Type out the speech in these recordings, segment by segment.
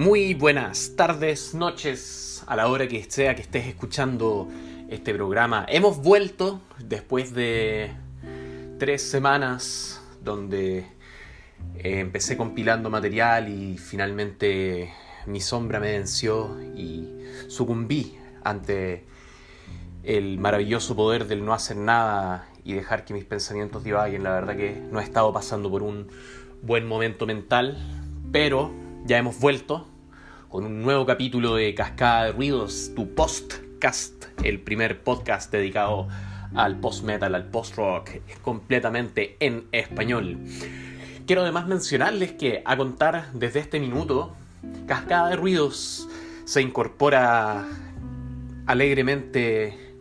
Muy buenas tardes, noches, a la hora que sea que estés escuchando este programa. Hemos vuelto después de tres semanas donde eh, empecé compilando material y finalmente mi sombra me venció y sucumbí ante el maravilloso poder del no hacer nada y dejar que mis pensamientos divaguen. La verdad que no he estado pasando por un buen momento mental, pero ya hemos vuelto con un nuevo capítulo de Cascada de Ruidos, tu postcast, el primer podcast dedicado al post-metal, al post-rock, completamente en español. Quiero además mencionarles que a contar desde este minuto, Cascada de Ruidos se incorpora alegremente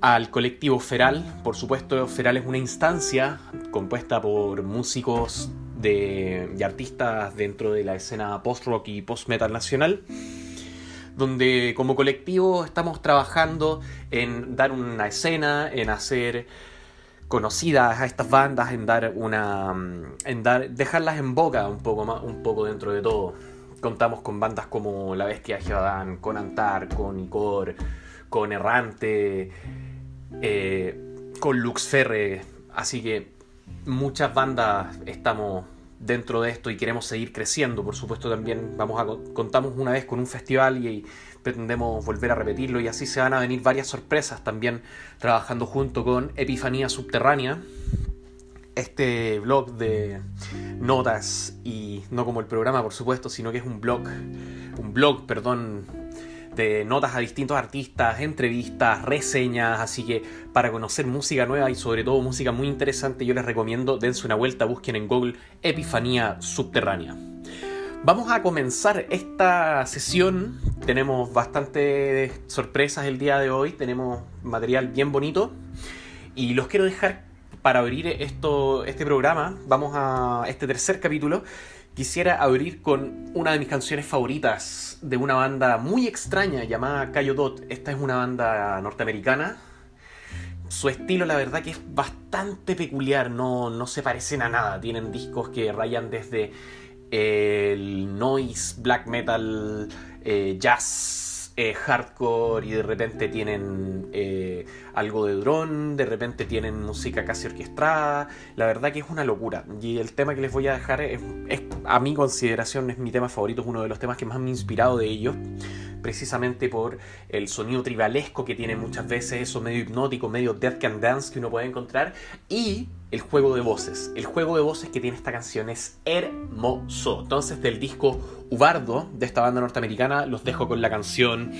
al colectivo Feral. Por supuesto, Feral es una instancia compuesta por músicos de, artistas dentro de la escena post-rock y post-metal nacional, donde como colectivo estamos trabajando en dar una escena, en hacer conocidas a estas bandas, en dar una. en dar. dejarlas en boca un poco más, un poco dentro de todo. Contamos con bandas como La Bestia de con Antar, con Icor, con Errante, eh, con Lux Ferre. Así que muchas bandas estamos dentro de esto y queremos seguir creciendo. Por supuesto también vamos a contamos una vez con un festival y, pretendemos volver a repetirlo y así se van a venir varias sorpresas también trabajando junto con Epifanía Subterránea. Este blog de notas y no como el programa por supuesto, sino que es un blog, un blog, perdón, notas a distintos artistas, entrevistas, reseñas, así que para conocer música nueva y sobre todo música muy interesante yo les recomiendo dense una vuelta, busquen en Google Epifanía Subterránea. Vamos a comenzar esta sesión, tenemos bastantes sorpresas el día de hoy, tenemos material bien bonito. Y los quiero dejar para abrir esto, este programa, vamos a este tercer capítulo quisiera abrir con una de mis canciones favoritas de una banda muy extraña llamada Cayo Dot. Esta es una banda norteamericana. Su estilo, la verdad, que es bastante peculiar, no, no se parecen a nada. Tienen discos que rayan desde el noise, black metal, eh, jazz, eh, hardcore y de repente tienen eh, algo de drone, de repente tienen música casi orquestada. La verdad que es una locura. Y el tema que les voy a dejar es, a mi consideración, es mi tema favorito, es uno de los temas que más me ha inspirado de ellos precisamente por el sonido tribalesco que tiene muchas veces, eso medio hipnótico, medio death can dance que uno puede encontrar, y el juego de voces. El juego de voces que tiene esta canción es hermoso. Entonces, del disco Ubardo de esta banda norteamericana, los dejo con la canción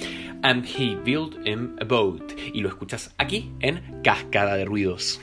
And He Built Him a Boat. Y lo escuchas aquí en Cascada de Ruidos.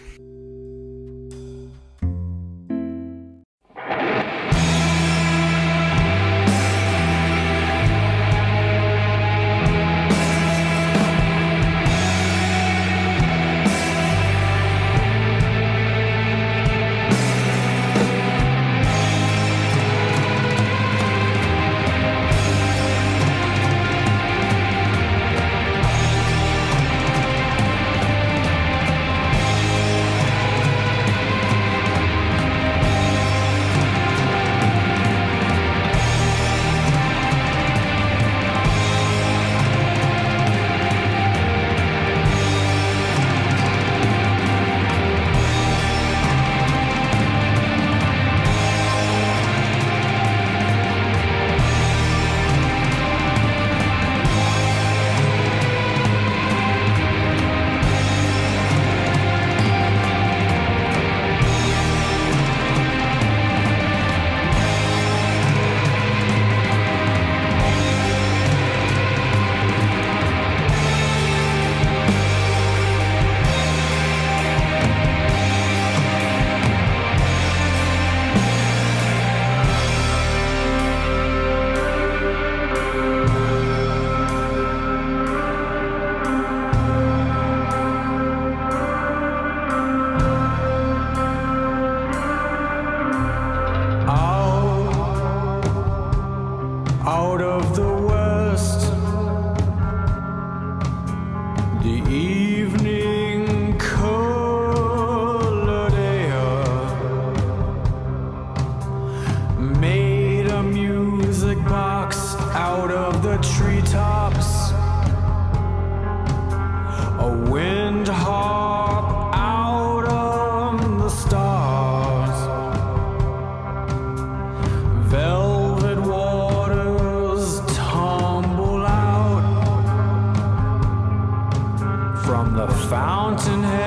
mountain head.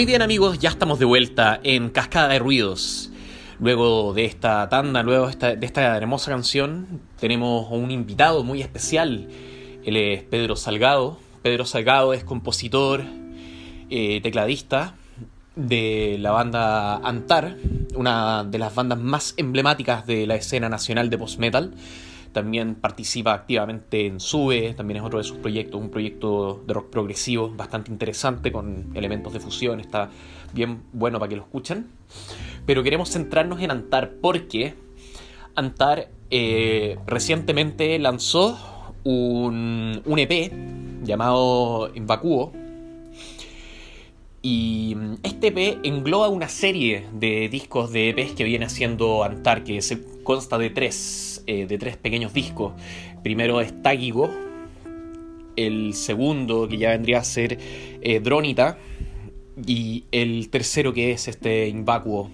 Muy bien amigos, ya estamos de vuelta en Cascada de Ruidos. Luego de esta tanda, luego de esta, hermosa canción, tenemos un invitado muy especial. Él es Pedro Salgado. Pedro Salgado es compositor, eh, tecladista de la banda Antar, una de las bandas más emblemáticas de la escena nacional de post-metal. También participa activamente en SUBE, también es otro de sus proyectos, un proyecto de rock progresivo bastante interesante con elementos de fusión, está bien bueno para que lo escuchen. Pero queremos centrarnos en Antar porque Antar eh, recientemente lanzó un, un EP llamado Invacuo, y este EP engloba una serie de discos de EPs que viene haciendo Antar, que se consta de tres eh, de tres pequeños discos. Primero es Tagigo, el segundo que ya vendría a ser eh, y el tercero que es este Invacuo.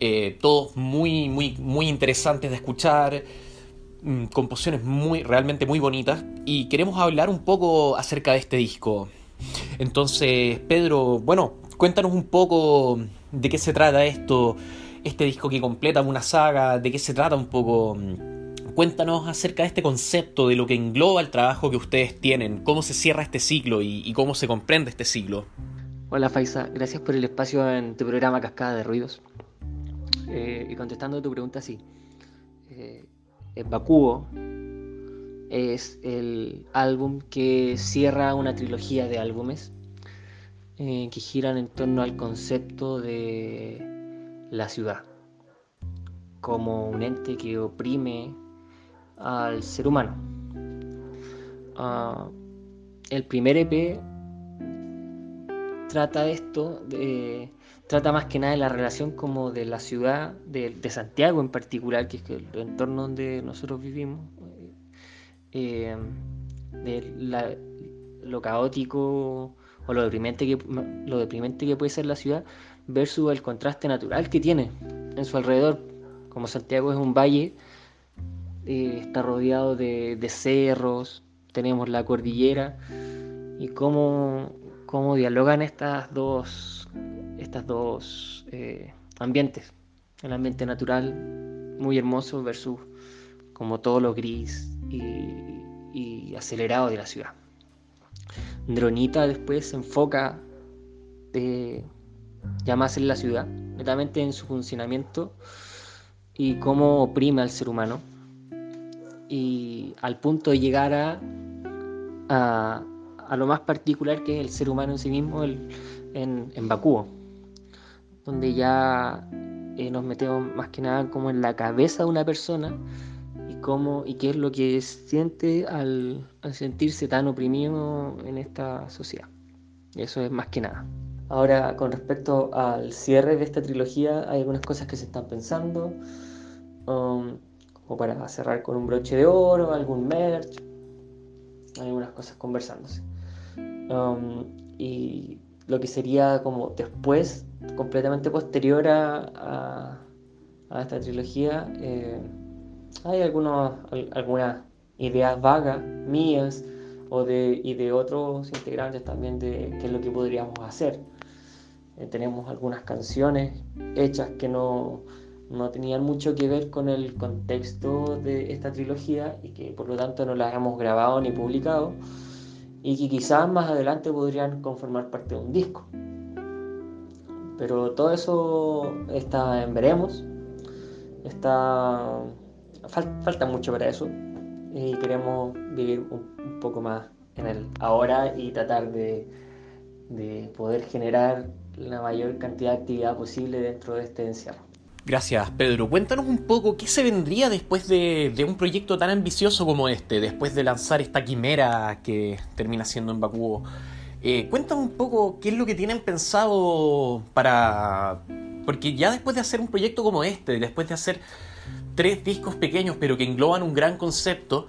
Eh, todos muy, muy, muy interesantes de escuchar, mm, composiciones muy, realmente muy bonitas y queremos hablar un poco acerca de este disco. Entonces, Pedro, bueno, cuéntanos un poco de qué se trata esto, este disco que completa una saga, de qué se trata un poco. Cuéntanos acerca de este concepto, de lo que engloba el trabajo que ustedes tienen, cómo se cierra este ciclo y, cómo se comprende este ciclo. Hola Faisa, gracias por el espacio en tu programa Cascada de Ruidos. Eh, y contestando a tu pregunta, sí. Eh, es el álbum que cierra una trilogía de álbumes eh, que giran en torno al concepto de la ciudad como un ente que oprime al ser humano. Ah, el primer EP trata esto, de, trata más que nada de la relación como de la ciudad, de, Santiago en particular, que es el entorno donde nosotros vivimos, eh, de lo caótico o lo deprimente, que, lo deprimente que puede ser la ciudad, versus el contraste natural que tiene en su alrededor. Como Santiago es un valle, eh, está rodeado de, cerros, tenemos la cordillera y cómo, cómo dialogan estas dos, estas dos eh, ambientes. El ambiente natural muy hermoso versus como todo lo gris y, acelerado de la ciudad. Dronita después se enfoca de, ya más en la ciudad, netamente en su funcionamiento y cómo oprime al ser humano y al punto de llegar a, a, lo más particular que es el ser humano en sí mismo en, en Bakú, donde ya eh, nos metemos más que nada como en la cabeza de una persona y cómo y qué es lo que siente al, al sentirse tan oprimido en esta sociedad. Eso es más que nada. Ahora, con respecto al cierre de esta trilogía, hay algunas cosas que se están pensando, um, como para cerrar con un broche de oro, algún merch, hay algunas cosas conversándose. Um, y lo que sería como después, completamente posterior a, esta trilogía, eh, hay algunos, algunas ideas vagas mías o de, y de otros integrantes también de qué es lo que podríamos hacer. Eh, tenemos algunas canciones hechas que no, no tenían mucho que ver con el contexto de esta trilogía y que por lo tanto no las hemos grabado ni publicado y que quizás más adelante podrían conformar parte de un disco. Pero todo eso está en veremos. Está falta mucho para eso y queremos vivir un, poco más en el ahora y tratar de, de poder generar la mayor cantidad de actividad posible dentro de este encierro. Gracias, Pedro. Cuéntanos un poco qué se vendría después de, un proyecto tan ambicioso como este, después de lanzar esta quimera que termina siendo en Bakú. Eh, cuéntanos un poco qué es lo que tienen pensado para... Porque ya después de hacer un proyecto como este, después de hacer tres discos pequeños pero que engloban un gran concepto,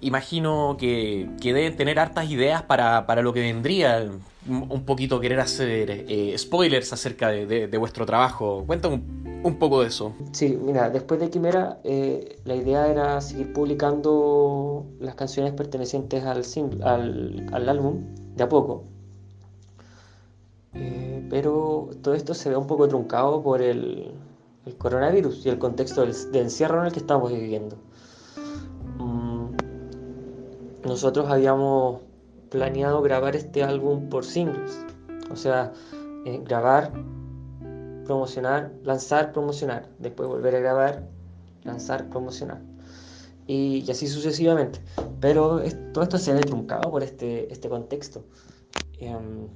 imagino que, que deben tener hartas ideas para, para, lo que vendría. Un poquito querer hacer eh, spoilers acerca de, vuestro trabajo. Cuéntame un, poco de eso. Sí, mira, después de Quimera, eh, la idea era seguir publicando las canciones pertenecientes al, al, al álbum de a poco. Eh, pero todo esto se ve un poco truncado por el, el coronavirus y el contexto de encierro en el que estamos viviendo nosotros habíamos planeado grabar este álbum por singles. O sea, eh, grabar, promocionar, lanzar, promocionar. Después volver a grabar, lanzar, promocionar. Y, así sucesivamente. Pero todo esto se ve truncado por este, este contexto. Em,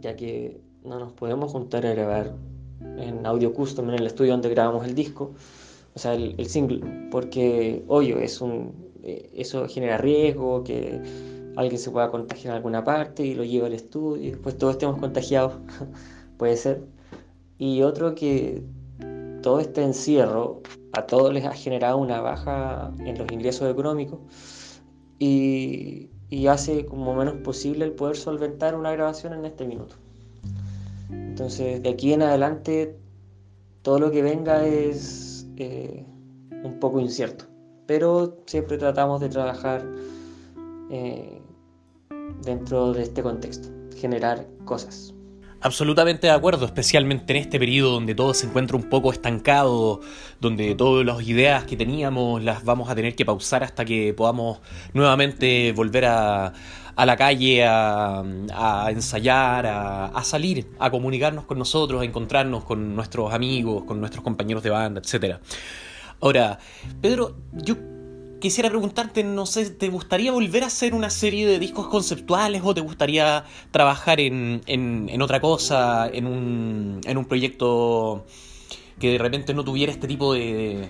ya que no nos podemos juntar a grabar en audio custom en el estudio donde grabamos el disco, o sea, el, el single, porque, obvio, es un, eh, eso genera riesgo, que alguien se pueda contagiar en alguna parte y lo lleva al estudio y después todos estemos contagiados, puede ser. Y otro que todo este encierro a todos les ha generado una baja en los ingresos económicos y, hace como menos posible el poder solventar una grabación en este minuto. Entonces, de aquí en adelante, todo lo que venga es eh, un poco incierto pero siempre tratamos de trabajar eh, dentro de este contexto, generar cosas. Absolutamente de acuerdo, especialmente en este periodo donde todo se encuentra un poco estancado, donde todas las ideas que teníamos las vamos a tener que pausar hasta que podamos nuevamente volver a, la calle a, ensayar, a, a, salir, a comunicarnos con nosotros, a encontrarnos con nuestros amigos, con nuestros compañeros de banda, etc. Ahora, Pedro, yo quisiera preguntarte, no sé, ¿te gustaría volver a hacer una serie de discos conceptuales o te gustaría trabajar en, en, otra cosa, en un, en un proyecto que de repente no tuviera este tipo de,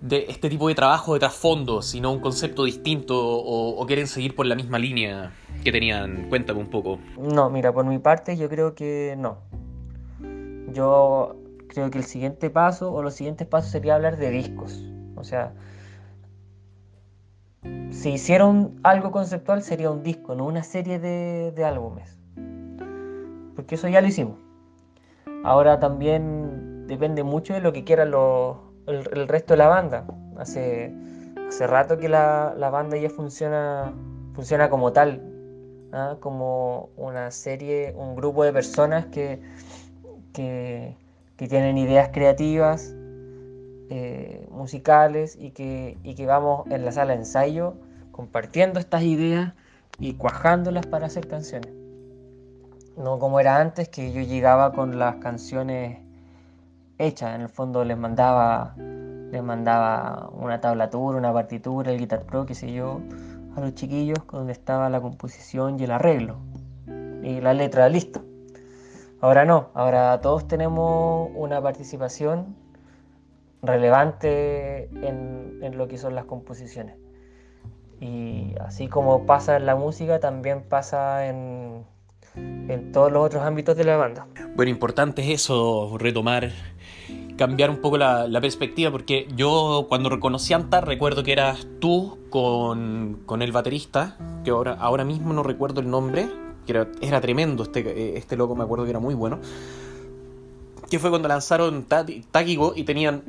de este tipo de trabajo de trasfondo, sino un concepto distinto o, o, quieren seguir por la misma línea que tenían? Cuéntame un poco. No, mira, por mi parte yo creo que no. Yo creo que el siguiente paso o los siguientes pasos sería hablar de discos. O sea, si hicieron algo conceptual sería un disco, no una serie de, álbumes. Porque eso ya lo hicimos. Ahora también depende mucho de lo que quiera el, resto de la banda. Hace, hace rato que la, banda ya funciona, funciona como tal, ¿ah? como una serie, un grupo de personas que, que, que tienen ideas creativas, eh, musicales y que, y que vamos en la sala de ensayo compartiendo estas ideas y cuajándolas para hacer canciones. No como era antes, que yo llegaba con las canciones hechas, en el fondo les mandaba, les mandaba una tablatura, una partitura, el Guitar Pro, qué sé yo, a los chiquillos donde estaba la composición y el arreglo y la letra lista. Ahora no, ahora todos tenemos una participación relevante en, lo que son las composiciones. Y así como pasa en la música, también pasa en, en todos los otros ámbitos de la banda. Bueno, importante es eso, retomar, cambiar un poco la, perspectiva, porque yo cuando reconocí a Antar recuerdo que eras tú con, con el baterista, que ahora, ahora mismo no recuerdo el nombre, que era, tremendo, este, este loco me acuerdo que era muy bueno. Que fue cuando lanzaron Takigo y tenían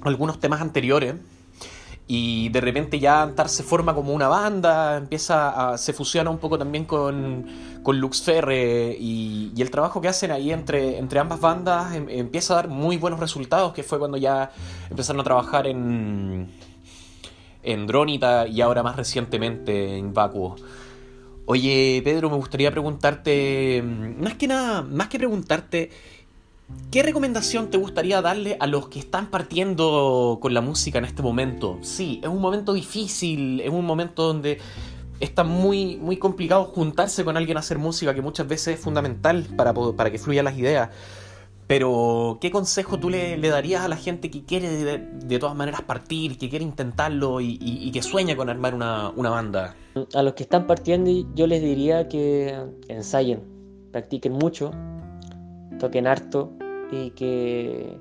algunos temas anteriores y de repente ya Antar se forma como una banda, empieza a, se fusiona un poco también con, con Lux Ferre y, el trabajo que hacen ahí entre, entre ambas bandas em, empieza a dar muy buenos resultados, que fue cuando ya empezaron a trabajar en, en Dronita y ahora más recientemente en Vacuo. Oye, Pedro, me gustaría preguntarte, más que nada, más que preguntarte, ¿Qué recomendación te gustaría darle a los que están partiendo con la música en este momento? Sí, es un momento difícil, es un momento donde está muy, muy complicado juntarse con alguien a hacer música, que muchas veces es fundamental para, para que fluyan las ideas. Pero, ¿qué consejo tú le, darías a la gente que quiere de, todas maneras partir, que quiere intentarlo y, que sueña con armar una, una banda? A los que están partiendo yo les diría que ensayen, practiquen mucho, toquen harto, y que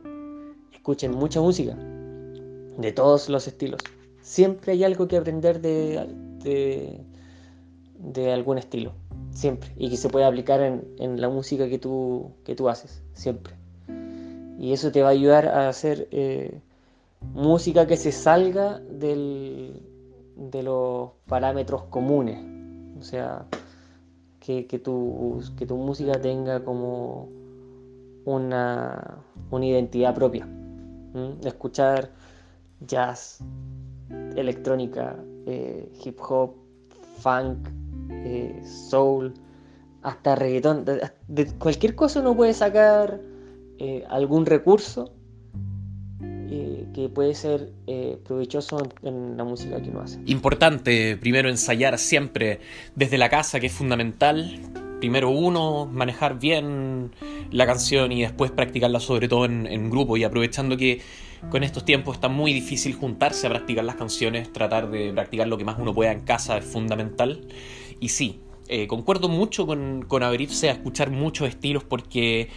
escuchen mucha música de todos los estilos. Siempre hay algo que aprender de, de, algún estilo, siempre, y que se puede aplicar en, la música que tú, que tú haces, siempre. Y eso te va a ayudar a hacer eh, música que se salga del, de los parámetros comunes. O sea, que, que, tu, que tu música tenga como una, identidad propia. Escuchar jazz, electrónica, eh, hip hop, funk, eh, soul, hasta reggaetón. De, cualquier cosa uno puede sacar eh, algún recurso que puede ser provechoso en la música que uno hace. Importante primero ensayar siempre desde la casa, que es fundamental, primero uno, manejar bien la canción y después practicarla sobre todo en, grupo y aprovechando que con estos tiempos está muy difícil juntarse a practicar las canciones, tratar de practicar lo que más uno pueda en casa es fundamental. Y sí, eh, concuerdo mucho con, con abrirse a escuchar muchos estilos porque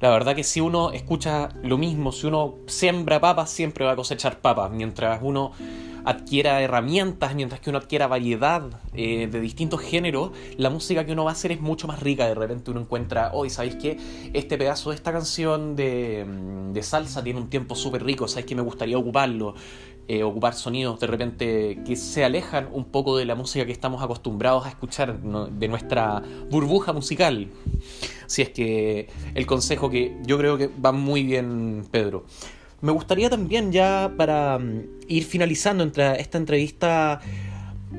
la verdad que si uno escucha lo mismo, si uno siembra papas, siempre va a cosechar papas, mientras uno adquiera herramientas, mientras que uno adquiera variedad eh, de distintos géneros, la música que uno va a hacer es mucho más rica. De repente uno encuentra, hoy, ¿sabéis qué? Este pedazo de esta canción de, mm, de salsa tiene un tiempo súper rico, ¿sabéis que me gustaría ocuparlo? Eh, ocupar sonidos de repente que se alejan un poco de la música que estamos acostumbrados a escuchar, de nuestra burbuja musical. Si es que el consejo que yo creo que va muy bien, Pedro. Me gustaría también ya para mm, ir finalizando entre esta entrevista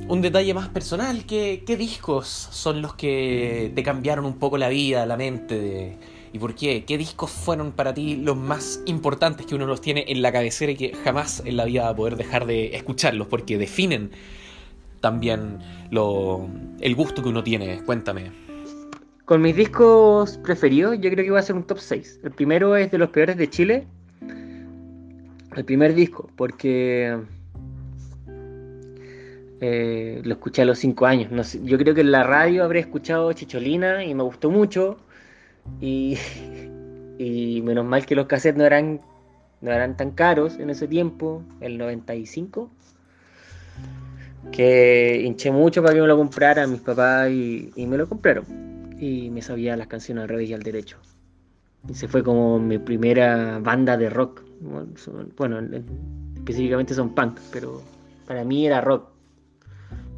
un detalle más personal. ¿Qué, ¿Qué, discos son los que te cambiaron un poco la vida, la mente? ¿Y por qué? ¿Qué discos fueron para ti los más importantes que uno los tiene en la cabecera y que jamás en la vida va a poder dejar de escucharlos? Porque definen también lo, el gusto que uno tiene. Cuéntame. Con mis discos preferidos, yo creo que va a ser un top 6. El primero es de los peores de Chile, el primer disco, porque eh, lo escuché a los 5 años. yo creo que en la radio habré escuchado Chicholina y me gustó mucho. Y, y menos mal que los cassettes no eran, no eran tan caros en ese tiempo, el 95. Que hinché mucho para que me lo compraran mis papás y, y me lo compraron. Y me sabía las canciones al revés y al derecho. Y se fue como mi primera banda de rock bueno, específicamente son punk, pero para mí era rock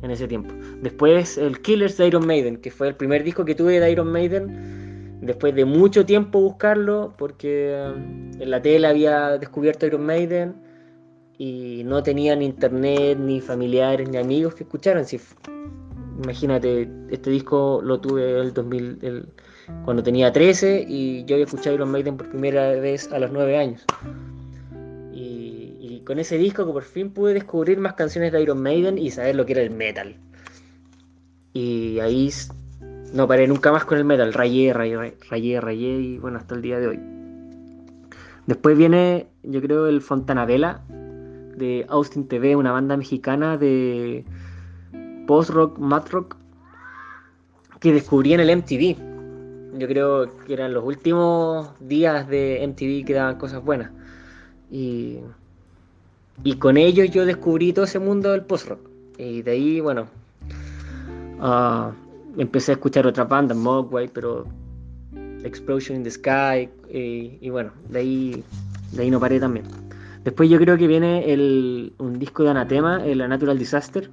en ese tiempo. Después el Killers de Iron Maiden, que fue el primer disco que tuve de Iron Maiden, después de mucho tiempo buscarlo, porque um, en la tele había descubierto Iron Maiden y no tenían internet, ni familiares, ni amigos que escucharan. Si, imagínate, este disco lo tuve el 2000, cuando tenía 13 y yo había escuchado Iron Maiden por primera vez a los 9 años con ese disco que por fin pude descubrir más canciones de Iron Maiden y saber lo que era el metal. Y ahí no paré nunca más con el metal, rayé, rayé, rayé, rayé y bueno, hasta el día de hoy. Después viene, yo creo, el Fontanavela de Austin TV, una banda mexicana de post-rock, mat rock, que descubrí en el MTV. Yo creo que eran los últimos días de MTV que daban cosas buenas. Y y con ellos yo descubrí todo ese mundo del post-rock. Y de ahí, bueno, uh, empecé a escuchar otras bandas, Mogwai, pero Explosion in the Sky, y bueno, de ahí, de ahí no paré también. Después yo creo que viene el, un disco de Anatema, el Natural Disaster.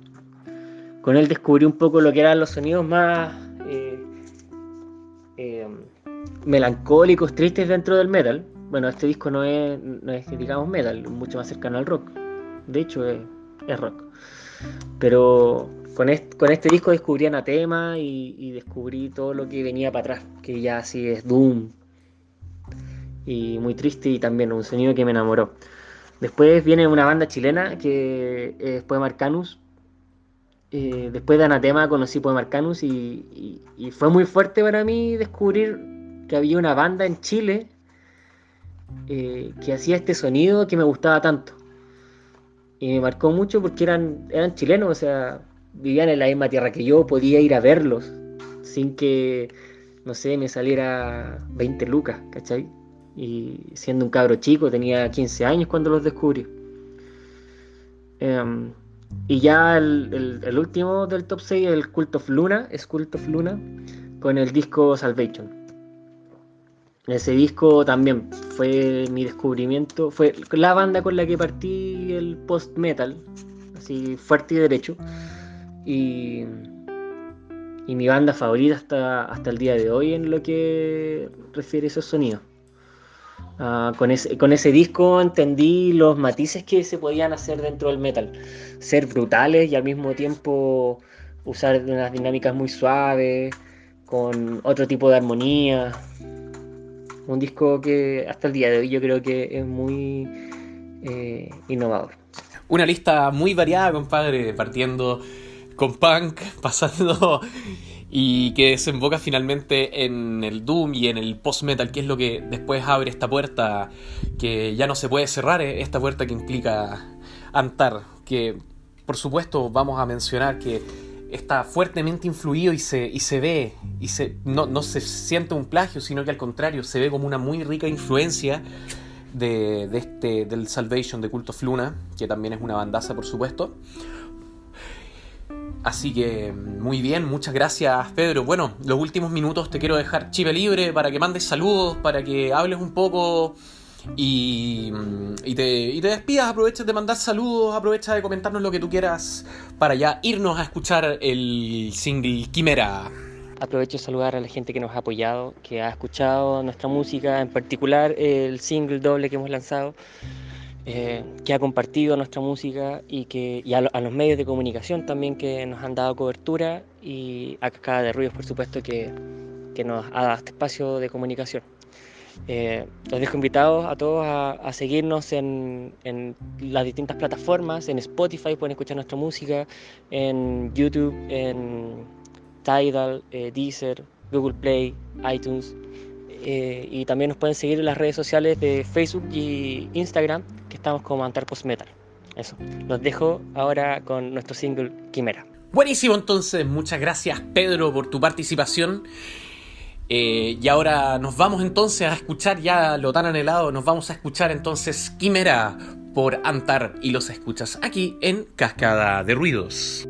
Con él descubrí un poco lo que eran los sonidos más melancólicos, tristes dentro del metal. Bueno, este disco no es, no es, digamos, metal, mucho más cercano al rock. De hecho, es, rock. Pero con este, disco descubrí Anatema y, y descubrí todo lo que venía para atrás, que ya así es Doom. Y muy triste y también un sonido que me enamoró. Después viene una banda chilena que es Poema Arcanus. Eh, después de Anatema conocí Poema Arcanus y, fue muy fuerte para mí descubrir que había una banda en Chile eh, que hacía este sonido que me gustaba tanto. Y me marcó mucho porque eran, eran chilenos, o sea, vivían en la misma tierra que yo, podía ir a verlos sin que, no sé, me saliera 20 lucas, ¿cachai? y siendo un cabro chico, tenía 15 años cuando los descubrí. Em, y ya el, último del top 6, el Cult of Luna, es Cult of Luna, con el disco Salvation. Ese disco también fue mi descubrimiento, fue la banda con la que partí el post-metal, así fuerte y derecho. Y, y mi banda favorita hasta, hasta el día de hoy en lo que refiere a esos sonidos. Ah, con, ese, con ese disco entendí los matices que se podían hacer dentro del metal. Ser brutales y al mismo tiempo usar unas dinámicas muy suaves, con otro tipo de armonía. Un disco que hasta el día de hoy yo creo que es muy eh, innovador. Una lista muy variada, compadre, partiendo con punk, pasando y que desemboca finalmente en el Doom y en el post-metal, que es lo que después abre esta puerta que ya no se puede cerrar, eh, esta puerta que implica Antar, que por supuesto vamos a mencionar que está fuertemente influido y se, y se ve, y se, no, no se siente un plagio, sino que al contrario, se ve como una muy rica influencia de, de este, del Salvation de Cult of Luna, que también es una bandaza por supuesto. Así que muy bien, muchas gracias Pedro. Bueno, los últimos minutos te quiero dejar chive libre para que mandes saludos, para que hables un poco y, te, y te despidas. Aprovecha de mandar saludos, aprovecha de comentarnos lo que tú quieras para ya irnos a escuchar el single Quimera. Aprovecho de saludar a la gente que nos ha apoyado, que ha escuchado nuestra música, en particular el single doble que hemos lanzado. Eh, que ha compartido nuestra música y, que, a, los medios de comunicación también que nos han dado cobertura y a Cascada de Ruidos, por supuesto, que nos ha dado este espacio de comunicación. Eh, los dejo invitados a todos a, seguirnos en, en, las distintas plataformas, en Spotify pueden escuchar nuestra música, en YouTube, en Tidal, eh, Deezer, Google Play, iTunes. y también nos pueden seguir en las redes sociales de Facebook y Instagram que estamos como Antar Post Metal. Eso. Los dejo ahora con nuestro single Quimera. Buenísimo, entonces, muchas gracias Pedro por tu participación. Eh, y ahora nos vamos entonces a escuchar ya lo tan anhelado, nos vamos a escuchar entonces Quimera por Antar y los escuchas aquí en Cascada de Ruidos.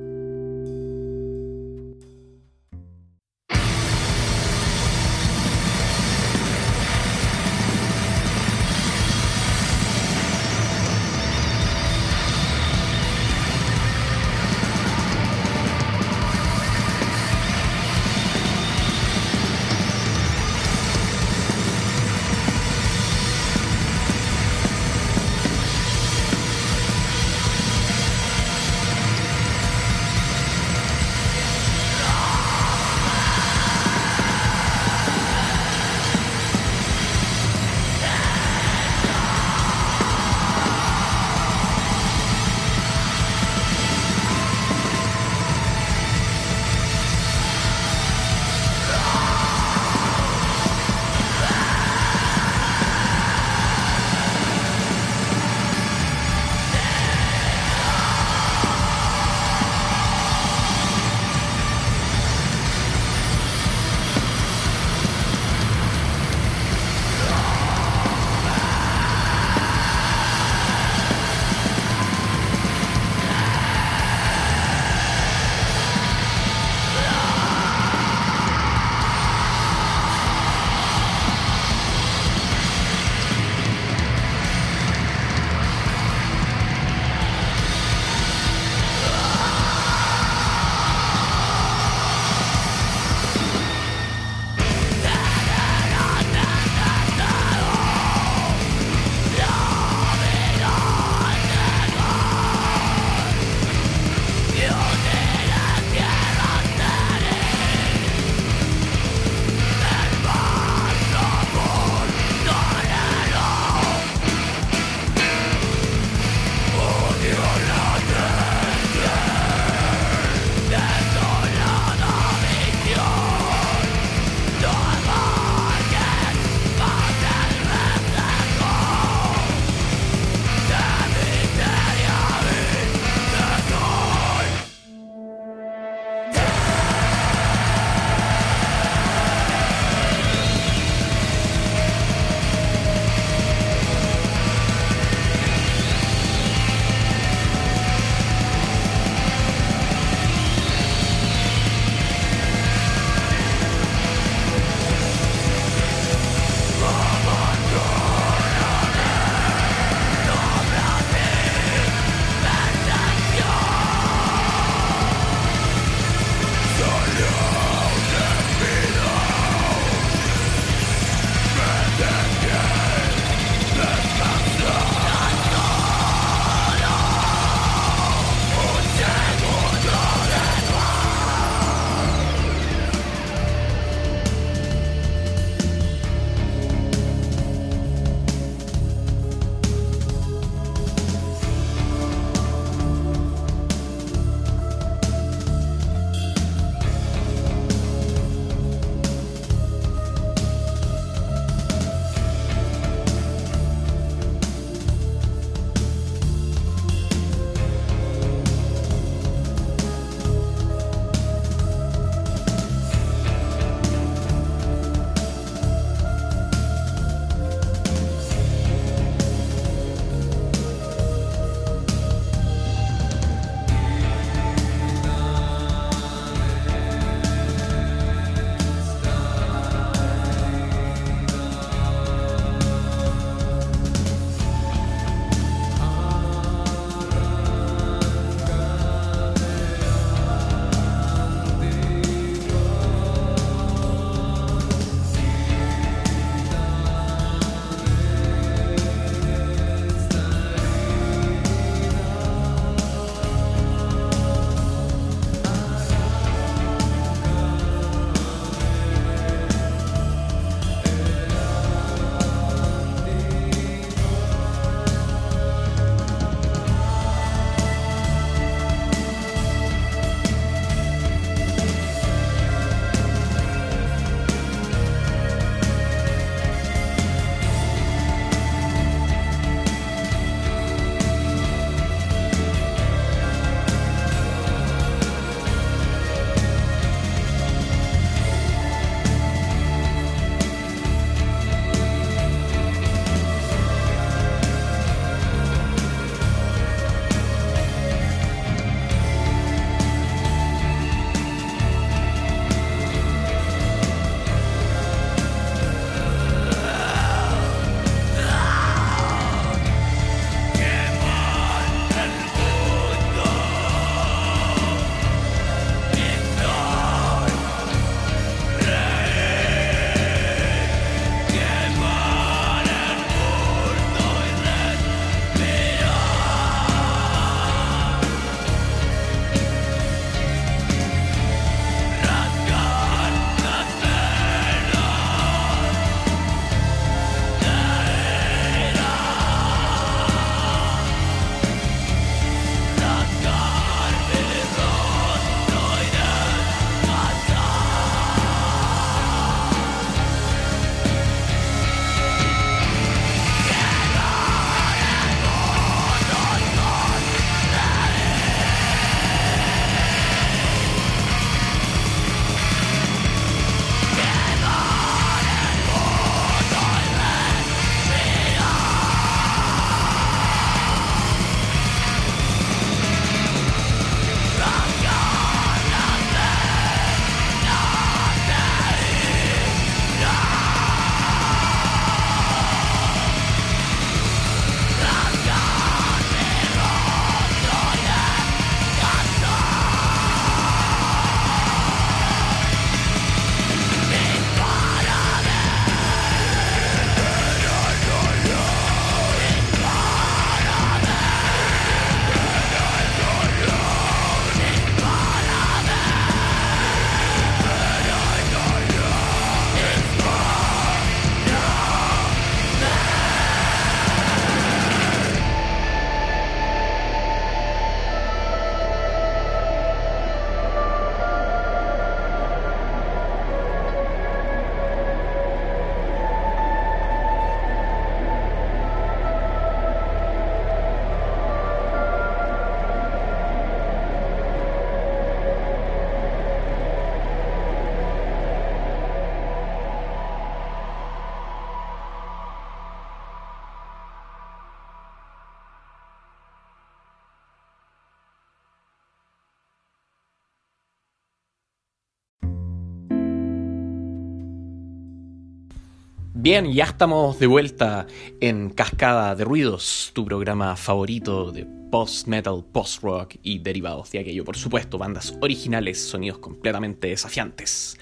Bien, ya estamos de vuelta en Cascada de Ruidos, tu programa favorito de post-metal, post-rock y derivados de aquello. Por supuesto, bandas originales, sonidos completamente desafiantes.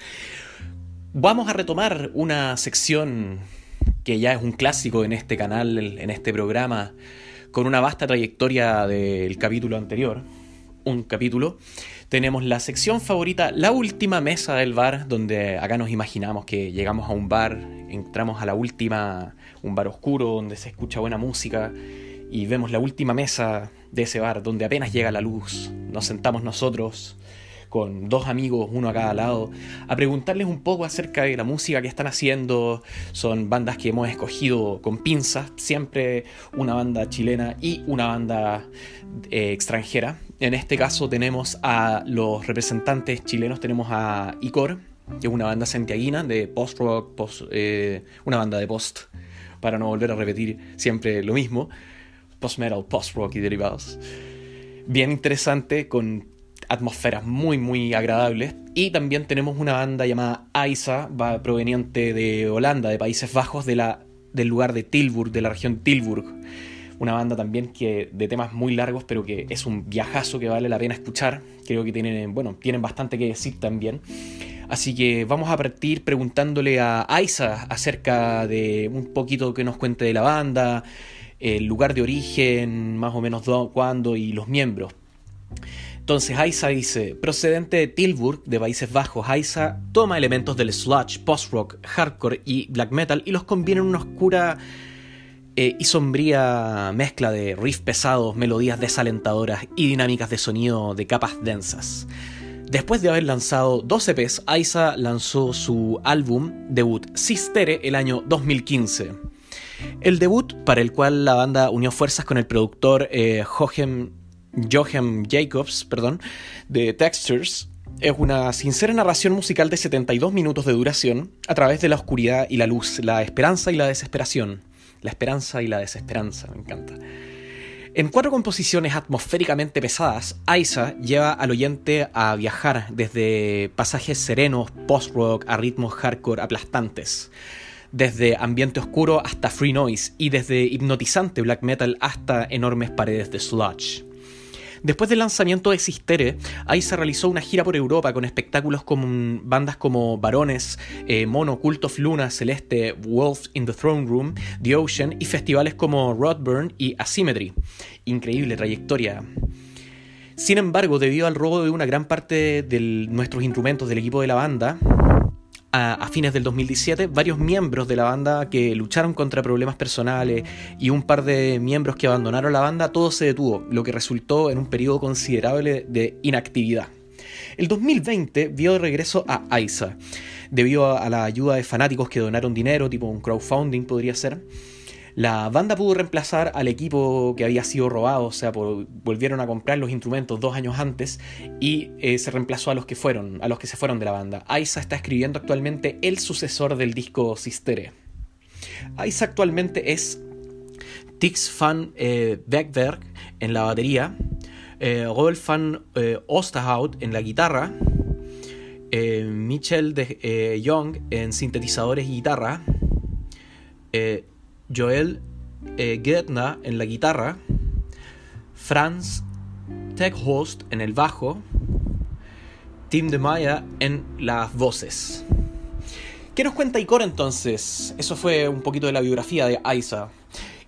Vamos a retomar una sección que ya es un clásico en este canal, en este programa, con una vasta trayectoria del capítulo anterior. Un capítulo tenemos la sección favorita, la última mesa del bar, donde acá nos imaginamos que llegamos a un bar, entramos a la última, un bar oscuro donde se escucha buena música y vemos la última mesa de ese bar donde apenas llega la luz. Nos sentamos nosotros con dos amigos, uno a cada lado, a preguntarles un poco acerca de la música que están haciendo. Son bandas que hemos escogido con pinzas, siempre una banda chilena y una banda eh, extranjera. En este caso tenemos a los representantes chilenos, tenemos a Icor, que es una banda santiaguina de post-rock, post, eh, una banda de post, para no volver a repetir siempre lo mismo, post-metal, post-rock y derivados. Bien interesante, con atmósferas muy muy agradables. Y también tenemos una banda llamada Aisa, proveniente de Holanda, de Países Bajos, del lugar de Tilburg, de la región Tilburg. Una banda también que de temas muy largos, pero que es un viajazo que vale la pena escuchar. Creo que tienen, bueno, tienen bastante que decir también. Así que vamos a partir preguntándole a Aisa acerca de un poquito que nos cuente de la banda, el lugar de origen, más o menos cuándo y los miembros. Entonces Aiza dice, procedente de Tilburg, de Países Bajos, Aiza toma elementos del sludge, post-rock, hardcore y black metal y los combina en una oscura eh, y sombría mezcla de riffs pesados, melodías desalentadoras y dinámicas de sonido de capas densas. Después de haber lanzado dos EPs, Aiza lanzó su álbum debut Sistere el año 2015. El debut, para el cual la banda unió fuerzas con el productor eh, Joachim Jacobs, perdón, de Textures, es una sincera narración musical de 72 minutos de duración a través de la oscuridad y la luz, la esperanza y la desesperación. La esperanza y la desesperanza, me encanta. En cuatro composiciones atmosféricamente pesadas, Aiza lleva al oyente a viajar desde pasajes serenos, post-rock, a ritmos hardcore aplastantes, desde ambiente oscuro hasta free noise y desde hipnotizante black metal hasta enormes paredes de sludge. Después del lanzamiento de Sistere, ahí se realizó una gira por Europa con espectáculos con bandas como Barones, eh, Mono, Cult of Luna, Celeste, Wolves in the Throne Room, The Ocean y festivales como Rodburn y Asymmetry. Increíble trayectoria. Sin embargo, debido al robo de una gran parte de nuestros instrumentos del equipo de la banda, a, fines del 2017, varios miembros de la banda que lucharon contra problemas personales y un par de miembros que abandonaron la banda, todo se detuvo, lo que resultó en un periodo considerable de inactividad. El 2020 vio de regreso a AISA, debido a la ayuda de fanáticos que donaron dinero, tipo un crowdfunding podría ser la banda pudo reemplazar al equipo que había sido robado, o sea, volvieron a comprar los instrumentos dos años antes y eh, se reemplazó a los que fueron, a los que se fueron de la banda. Aiza está escribiendo actualmente el sucesor del disco Sistere. Aiza actualmente es Tix van eh, en la batería, eh, Rolf van eh, Osterhout en la guitarra, Michel de Young en sintetizadores y guitarra, Joel eh, en la guitarra, Franz Techhost en el bajo, Tim de Maya en las voces. ¿Qué nos cuenta Icor entonces? Eso fue un poquito de la biografía de Aiza.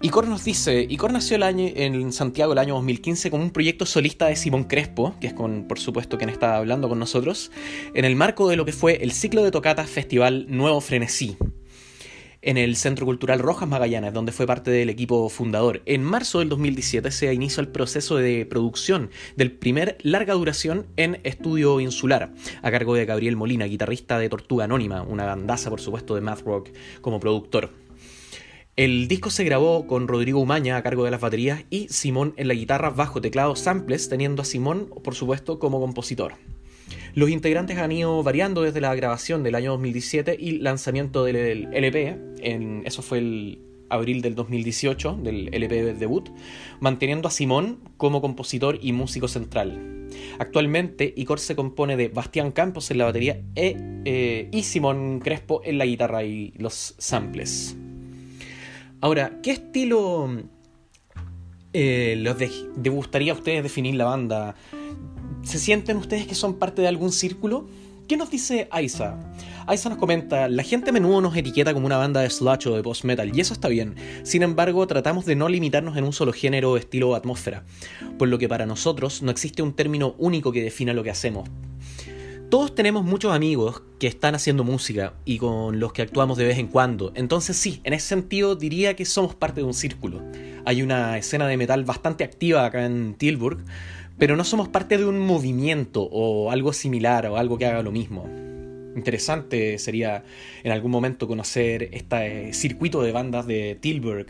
Icor nos dice, Icor nació el año, en Santiago el año 2015 como un proyecto solista de Simón Crespo, que es con, por supuesto quien está hablando con nosotros, en el marco de lo que fue el ciclo de tocatas Festival Nuevo Frenesí, en el Centro Cultural Rojas Magallanes, donde fue parte del equipo fundador. En marzo del 2017 se inició el proceso de producción del primer larga duración en Estudio Insular, a cargo de Gabriel Molina, guitarrista de Tortuga Anónima, una bandaza por supuesto de math rock como productor. El disco se grabó con Rodrigo Umaña a cargo de las baterías y Simón en la guitarra, bajo, teclado, samples, teniendo a Simón, por supuesto, como compositor. Los integrantes han ido variando desde la grabación del año 2017 y lanzamiento del LP, en, eso fue el abril del 2018, del LP de debut, manteniendo a Simón como compositor y músico central. Actualmente, Icor se compone de Bastián Campos en la batería e, eh, y Simón Crespo en la guitarra y los samples. Ahora, ¿qué estilo eh, les gustaría a ustedes definir la banda? ¿Se sienten ustedes que son parte de algún círculo? ¿Qué nos dice Aiza? Aiza nos comenta, la gente a menudo nos etiqueta como una banda de sludge o de post-metal, y eso está bien. Sin embargo, tratamos de no limitarnos en un solo género estilo o atmósfera, por lo que para nosotros no existe un término único que defina lo que hacemos. Todos tenemos muchos amigos que están haciendo música y con los que actuamos de vez en cuando, entonces sí, en ese sentido diría que somos parte de un círculo. Hay una escena de metal bastante activa acá en Tilburg, pero no somos parte de un movimiento o algo similar o algo que haga lo mismo. Interesante sería en algún momento conocer este circuito de bandas de Tilburg,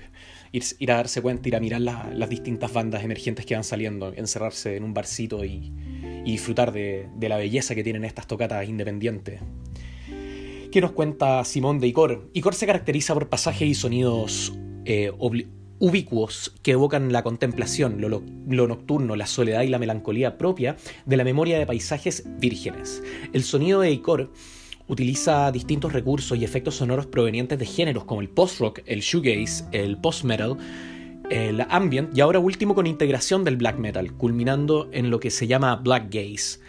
ir, a darse cuenta, ir a mirar las distintas bandas emergentes que van saliendo, encerrarse en un barcito y, disfrutar de, la belleza que tienen estas tocatas independientes. ¿Qué nos cuenta Simón de Icor? Icor se caracteriza por pasajes y sonidos eh, ubicuos que evocan la contemplación, lo, nocturno, la soledad y la melancolía propia de la memoria de paisajes vírgenes. El sonido de Icor utiliza distintos recursos y efectos sonoros provenientes de géneros como el post-rock, el shoegaze, el post-metal, el ambient y ahora último con integración del black metal, culminando en lo que se llama black gaze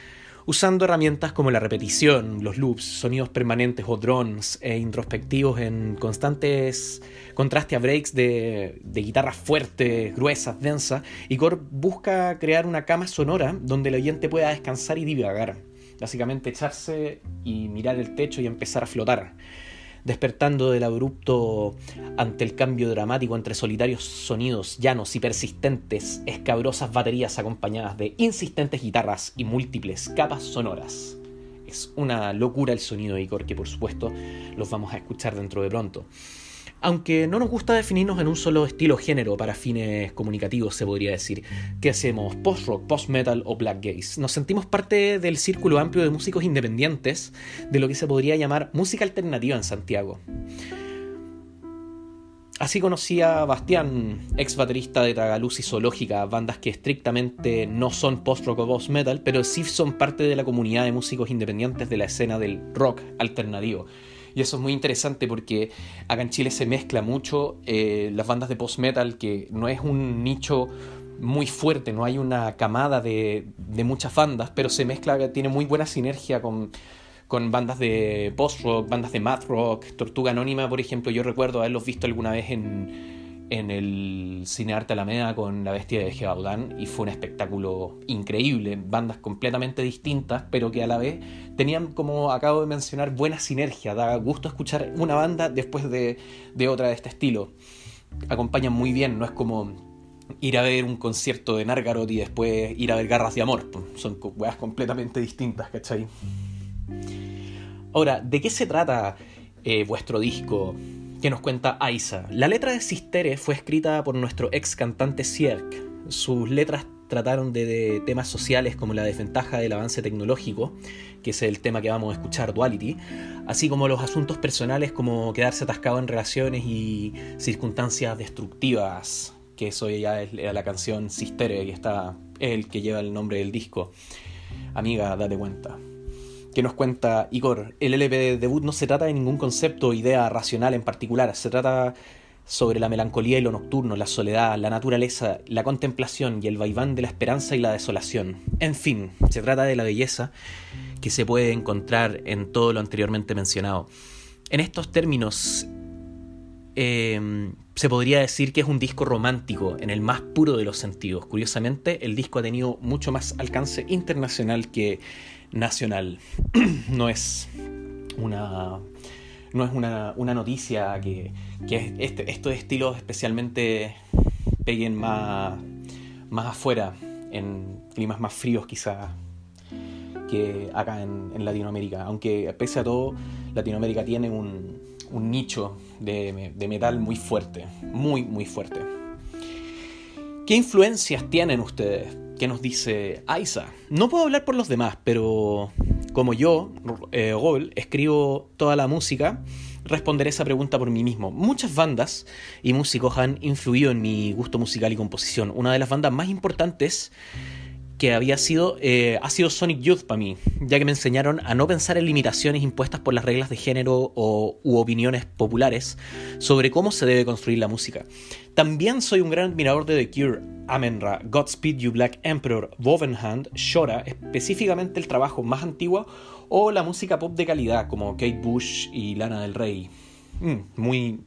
usando herramientas como la repetición, los loops, sonidos permanentes o drones e introspectivos en constantes contraste a breaks de, guitarras fuertes, gruesas, densas, y Core busca crear una cama sonora donde el oyente pueda descansar y divagar. Básicamente echarse y mirar el techo y empezar a flotar despertando del abrupto ante el cambio dramático entre solitarios sonidos llanos y persistentes, escabrosas baterías acompañadas de insistentes guitarras y múltiples capas sonoras. Es una locura el sonido de Icor que por supuesto los vamos a escuchar dentro de pronto. Aunque no nos gusta definirnos en un solo estilo género para fines comunicativos, se podría decir. ¿Qué hacemos? ¿Post-rock, post-metal o black gaze? Nos sentimos parte del círculo amplio de músicos independientes de lo que se podría llamar música alternativa en Santiago. Así conocí a Bastián, ex baterista de Tagaluz y Zoológica, bandas que estrictamente no son post-rock o post-metal, pero sí son parte de la comunidad de músicos independientes de la escena del rock alternativo. Y eso es muy interesante porque acá en Chile se mezcla mucho eh, las bandas de post-metal, que no es un nicho muy fuerte, no hay una camada de, de muchas bandas, pero se mezcla, tiene muy buena sinergia con, con bandas de post-rock, bandas de math rock, Tortuga Anónima, por ejemplo, yo recuerdo haberlos visto alguna vez en, en el Cine Arte Alameda con La Bestia de Gebaudán y fue un espectáculo increíble, bandas completamente distintas, pero que a la vez tenían, como acabo de mencionar, buena sinergia, da gusto escuchar una banda después de, otra de este estilo. Acompañan muy bien, no es como ir a ver un concierto de Nargarot y después ir a ver Garras de Amor, son weas completamente distintas, ¿cachai? Ahora, ¿de qué se trata eh, vuestro disco? Que nos cuenta Aiza. La letra de Sistere fue escrita por nuestro ex cantante Sierk. Sus letras trataron de, temas sociales como la desventaja del avance tecnológico, que es el tema que vamos a escuchar, Duality, así como los asuntos personales como quedarse atascado en relaciones y circunstancias destructivas, que eso ya es la canción Sistere, que está el que lleva el nombre del disco. Amiga, date cuenta que nos cuenta Igor. El LP de debut no se trata de ningún concepto o idea racional en particular, se trata sobre la melancolía y lo nocturno, la soledad, la naturaleza, la contemplación y el vaiván de la esperanza y la desolación. En fin, se trata de la belleza que se puede encontrar en todo lo anteriormente mencionado. En estos términos, em, se podría decir que es un disco romántico en el más puro de los sentidos. Curiosamente, el disco ha tenido mucho más alcance internacional que nacional. no es una no es una, noticia que, que este, estos estilos especialmente peguen más, más afuera, en climas más fríos quizás que acá en, Latinoamérica. Aunque pese a todo, Latinoamérica tiene un, un nicho de, de metal muy fuerte, muy, muy fuerte. ¿Qué influencias tienen ustedes? ¿Qué nos dice Aiza? No puedo hablar por los demás, pero como yo, eh, Gol, escribo toda la música responderé esa pregunta por mí mismo. Muchas bandas y músicos han influido en mi gusto musical y composición. Una de las bandas más importantes que había sido, eh, ha sido Sonic Youth para mí, ya que me enseñaron a no pensar en limitaciones impuestas por las reglas de género o, u opiniones populares sobre cómo se debe construir la música. También soy un gran admirador de The Cure, Amenra, Godspeed You Black Emperor, Wovenhand, Shora, específicamente el trabajo más antiguo, o la música pop de calidad como Kate Bush y Lana del Rey. Mm, muy,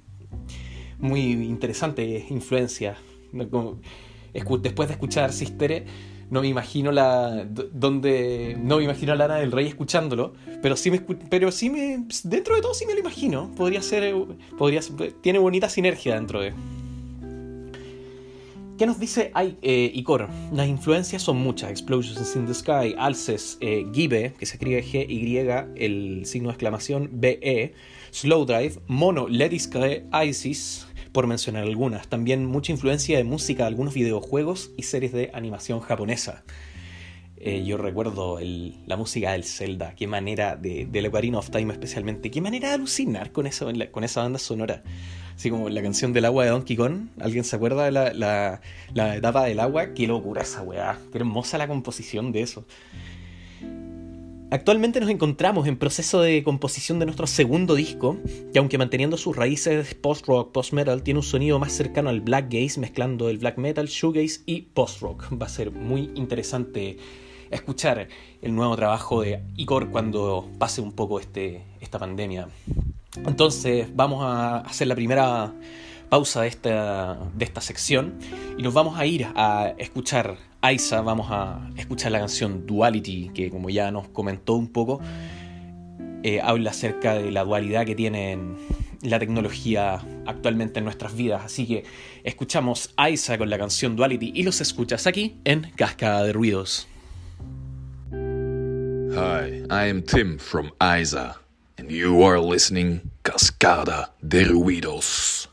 muy interesante influencia. Después de escuchar Sister no me imagino la donde no me imagino a Lana del Rey escuchándolo, pero sí me pero sí me dentro de todo sí me lo imagino. Podría ser podría tiene bonita sinergia dentro de ¿Qué nos dice eh, Icor? Las influencias son muchas. Explosions in the Sky, Alces, eh, Gibe, que se escribe G-Y, el signo de exclamación, B-E, Slow Drive, Mono, Let Isis, por mencionar algunas. También mucha influencia de música de algunos videojuegos y series de animación japonesa. Eh, yo recuerdo la música del Zelda, qué manera, de, de Ocarina of Time especialmente, qué manera de alucinar con esa, con esa banda sonora. Así como la canción del agua de Donkey Kong, ¿alguien se acuerda de la, la, la etapa del agua? Qué locura esa weá, qué hermosa la composición de eso. Actualmente nos encontramos en proceso de composición de nuestro segundo disco, que aunque manteniendo sus raíces post-rock, post-metal, tiene un sonido más cercano al black gaze, mezclando el black metal, shoegaze y post-rock. Va a ser muy interesante escuchar el nuevo trabajo de Icor cuando pase un poco este, esta pandemia. Entonces vamos a hacer la primera pausa de esta, de esta sección y nos vamos a ir a escuchar Aiza, vamos a escuchar la canción Duality, que como ya nos comentó un poco, eh, habla acerca de la dualidad que tiene la tecnología actualmente en nuestras vidas. Así que escuchamos Aiza con la canción Duality y los escuchas aquí en Cascada de Ruidos. Hi, I am Tim from Aiza, and you are listening Cascada de Ruidos.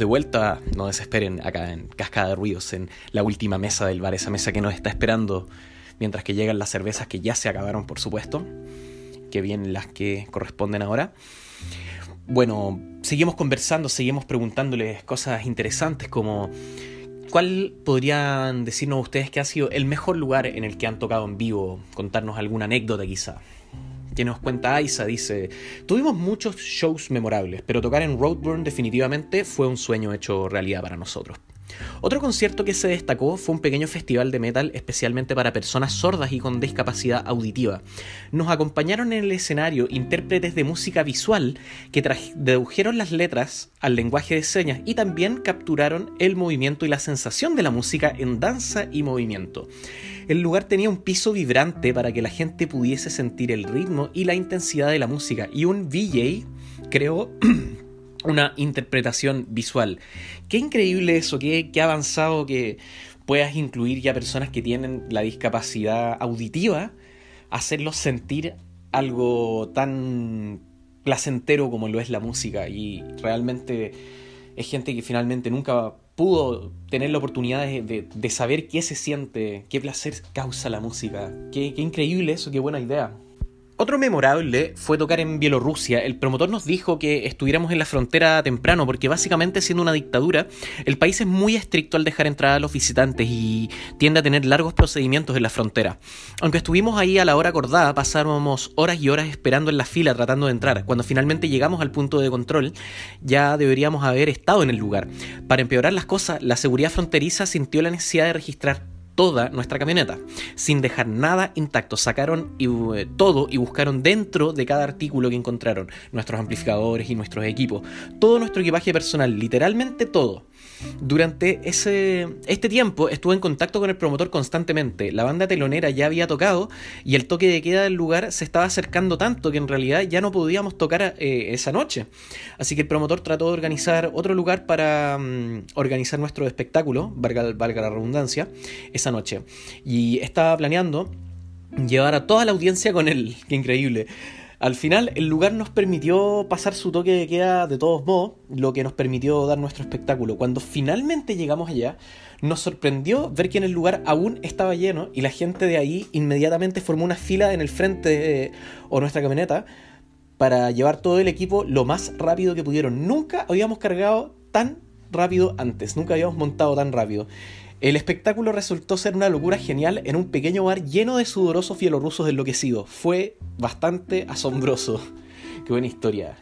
De vuelta, no desesperen, acá en Cascada de Ruidos, en la última mesa del bar, esa mesa que nos está esperando mientras que llegan las cervezas que ya se acabaron, por supuesto, que vienen las que corresponden ahora. Bueno, seguimos conversando, seguimos preguntándoles cosas interesantes como ¿cuál podrían decirnos ustedes que ha sido el mejor lugar en el que han tocado en vivo? Contarnos alguna anécdota quizá. Que nos cuenta Aiza, dice, tuvimos muchos shows memorables, pero tocar en Roadburn definitivamente fue un sueño hecho realidad para nosotros. Otro concierto que se destacó fue un pequeño festival de metal especialmente para personas sordas y con discapacidad auditiva. Nos acompañaron en el escenario intérpretes de música visual que tradujeron las letras al lenguaje de señas y también capturaron el movimiento y la sensación de la música en danza y movimiento. El lugar tenía un piso vibrante para que la gente pudiese sentir el ritmo y la intensidad de la música y un VJ creó una interpretación visual. Qué increíble eso, qué, qué avanzado que puedas incluir ya personas que tienen la discapacidad auditiva, hacerlos sentir algo tan placentero como lo es la música y realmente es gente que finalmente nunca pudo tener la oportunidad de, de, saber qué se siente, qué placer causa la música. Qué, qué increíble eso, qué buena idea. Otro memorable fue tocar en Bielorrusia. El promotor nos dijo que estuviéramos en la frontera temprano porque básicamente siendo una dictadura, el país es muy estricto al dejar entrar a los visitantes y tiende a tener largos procedimientos en la frontera. Aunque estuvimos ahí a la hora acordada, pasábamos horas y horas esperando en la fila tratando de entrar. Cuando finalmente llegamos al punto de control, ya deberíamos haber estado en el lugar. Para empeorar las cosas, la seguridad fronteriza sintió la necesidad de registrar toda nuestra camioneta, sin dejar nada intacto. Sacaron eh, todo y buscaron dentro de cada artículo que encontraron, nuestros amplificadores y nuestros equipos, todo nuestro equipaje personal, literalmente todo. Durante ese, este tiempo estuve en contacto con el promotor constantemente. La banda telonera ya había tocado y el toque de queda del lugar se estaba acercando tanto que en realidad ya no podíamos tocar eh, esa noche. Así que el promotor trató de organizar otro lugar para mm, organizar nuestro espectáculo, valga, valga la redundancia, esa noche. Y estaba planeando llevar a toda la audiencia con él. Qué increíble. Al final, el lugar nos permitió pasar su toque de queda de todos modos, lo que nos permitió dar nuestro espectáculo. Cuando finalmente llegamos allá, nos sorprendió ver que en el lugar aún estaba lleno y la gente de ahí inmediatamente formó una fila en el frente eh, o nuestra camioneta para llevar todo el equipo lo más rápido que pudieron. Nunca habíamos cargado tan rápido antes, nunca habíamos montado tan rápido. El espectáculo resultó ser una locura genial en un pequeño bar lleno de sudorosos bielorrusos enloquecidos. Fue bastante asombroso. Qué buena historia.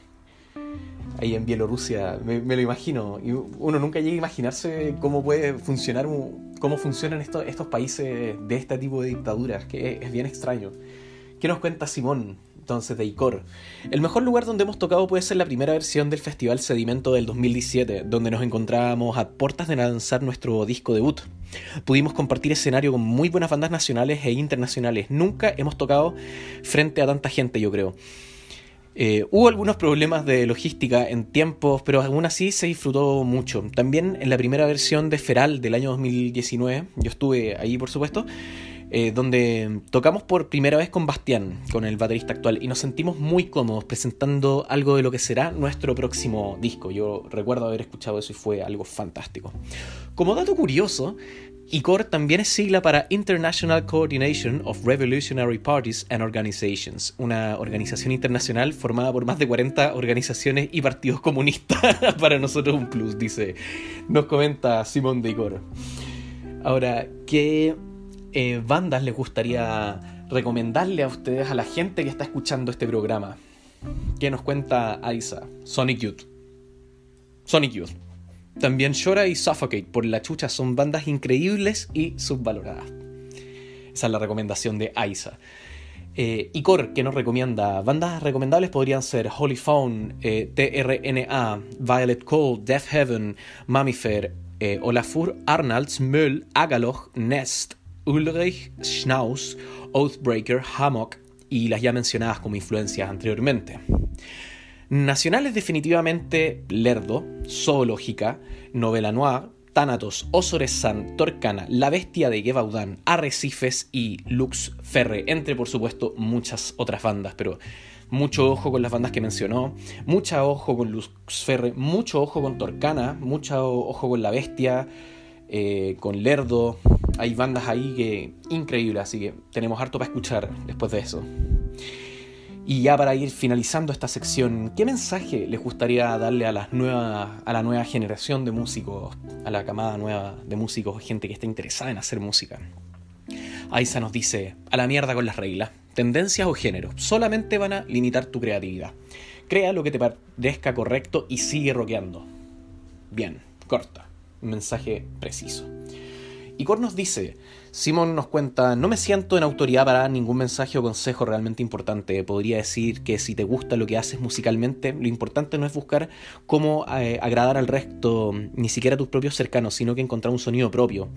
Ahí en Bielorrusia, me, lo imagino. Y uno nunca llega a imaginarse cómo puede funcionar, cómo funcionan estos, estos países de este tipo de dictaduras, que es bien extraño. ¿Qué nos cuenta Simón entonces de Icor. El mejor lugar donde hemos tocado puede ser la primera versión del Festival Sedimento del 2017, donde nos encontrábamos a puertas de lanzar nuestro disco debut. Pudimos compartir escenario con muy buenas bandas nacionales e internacionales. Nunca hemos tocado frente a tanta gente, yo creo. Eh, hubo algunos problemas de logística en tiempos, pero aún así se disfrutó mucho. También en la primera versión de Feral del año 2019, yo estuve ahí por supuesto, eh, donde tocamos por primera vez con Bastián, con el baterista actual, y nos sentimos muy cómodos presentando algo de lo que será nuestro próximo disco. Yo recuerdo haber escuchado eso y fue algo fantástico. Como dato curioso, ICOR también es sigla para International Coordination of Revolutionary Parties and Organizations, una organización internacional formada por más de 40 organizaciones y partidos comunistas. para nosotros un plus, dice, nos comenta Simón de ICOR. Ahora, ¿qué eh, bandas les gustaría recomendarle a ustedes, a la gente que está escuchando este programa? ¿Qué nos cuenta Aisa? Sonic Youth. Sonic Youth. También Shora y Suffocate, por la chucha, son bandas increíbles y subvaloradas. Esa es la recomendación de Aisa. Eh, Icor, que nos recomienda? Bandas recomendables podrían ser Holy Phone, eh, TRNA, Violet Cold, Death Heaven, Mamifer, eh, Olafur Arnalds, Müll, Agalog, Nest, Ulrich Schnauz, Oathbreaker, Hammock y las ya mencionadas como influencias anteriormente. Nacionales definitivamente Lerdo, Zoológica, Novela Noir, Thanatos, Osorezan, Torcana, La Bestia de Gebaudan, Arrecifes y Lux Ferre, entre por supuesto muchas otras bandas, pero Mucho ojo con las bandas que mencionó, mucho ojo con Luz Ferre, mucho ojo con Torcana, mucho ojo con La Bestia, eh, con Lerdo. Hay bandas ahí que increíbles, así que tenemos harto para escuchar después de eso. Y ya para ir finalizando esta sección, ¿qué mensaje les gustaría darle a, las nuevas, a la nueva generación de músicos, a la camada nueva de músicos, gente que está interesada en hacer música? Aiza nos dice, a la mierda con las reglas, tendencias o géneros, solamente van a limitar tu creatividad. Crea lo que te parezca correcto y sigue rockeando. Bien, corta, mensaje preciso. Y nos dice, Simon nos cuenta, no me siento en autoridad para dar ningún mensaje o consejo realmente importante. Podría decir que si te gusta lo que haces musicalmente, lo importante no es buscar cómo eh, agradar al resto, ni siquiera a tus propios cercanos, sino que encontrar un sonido propio.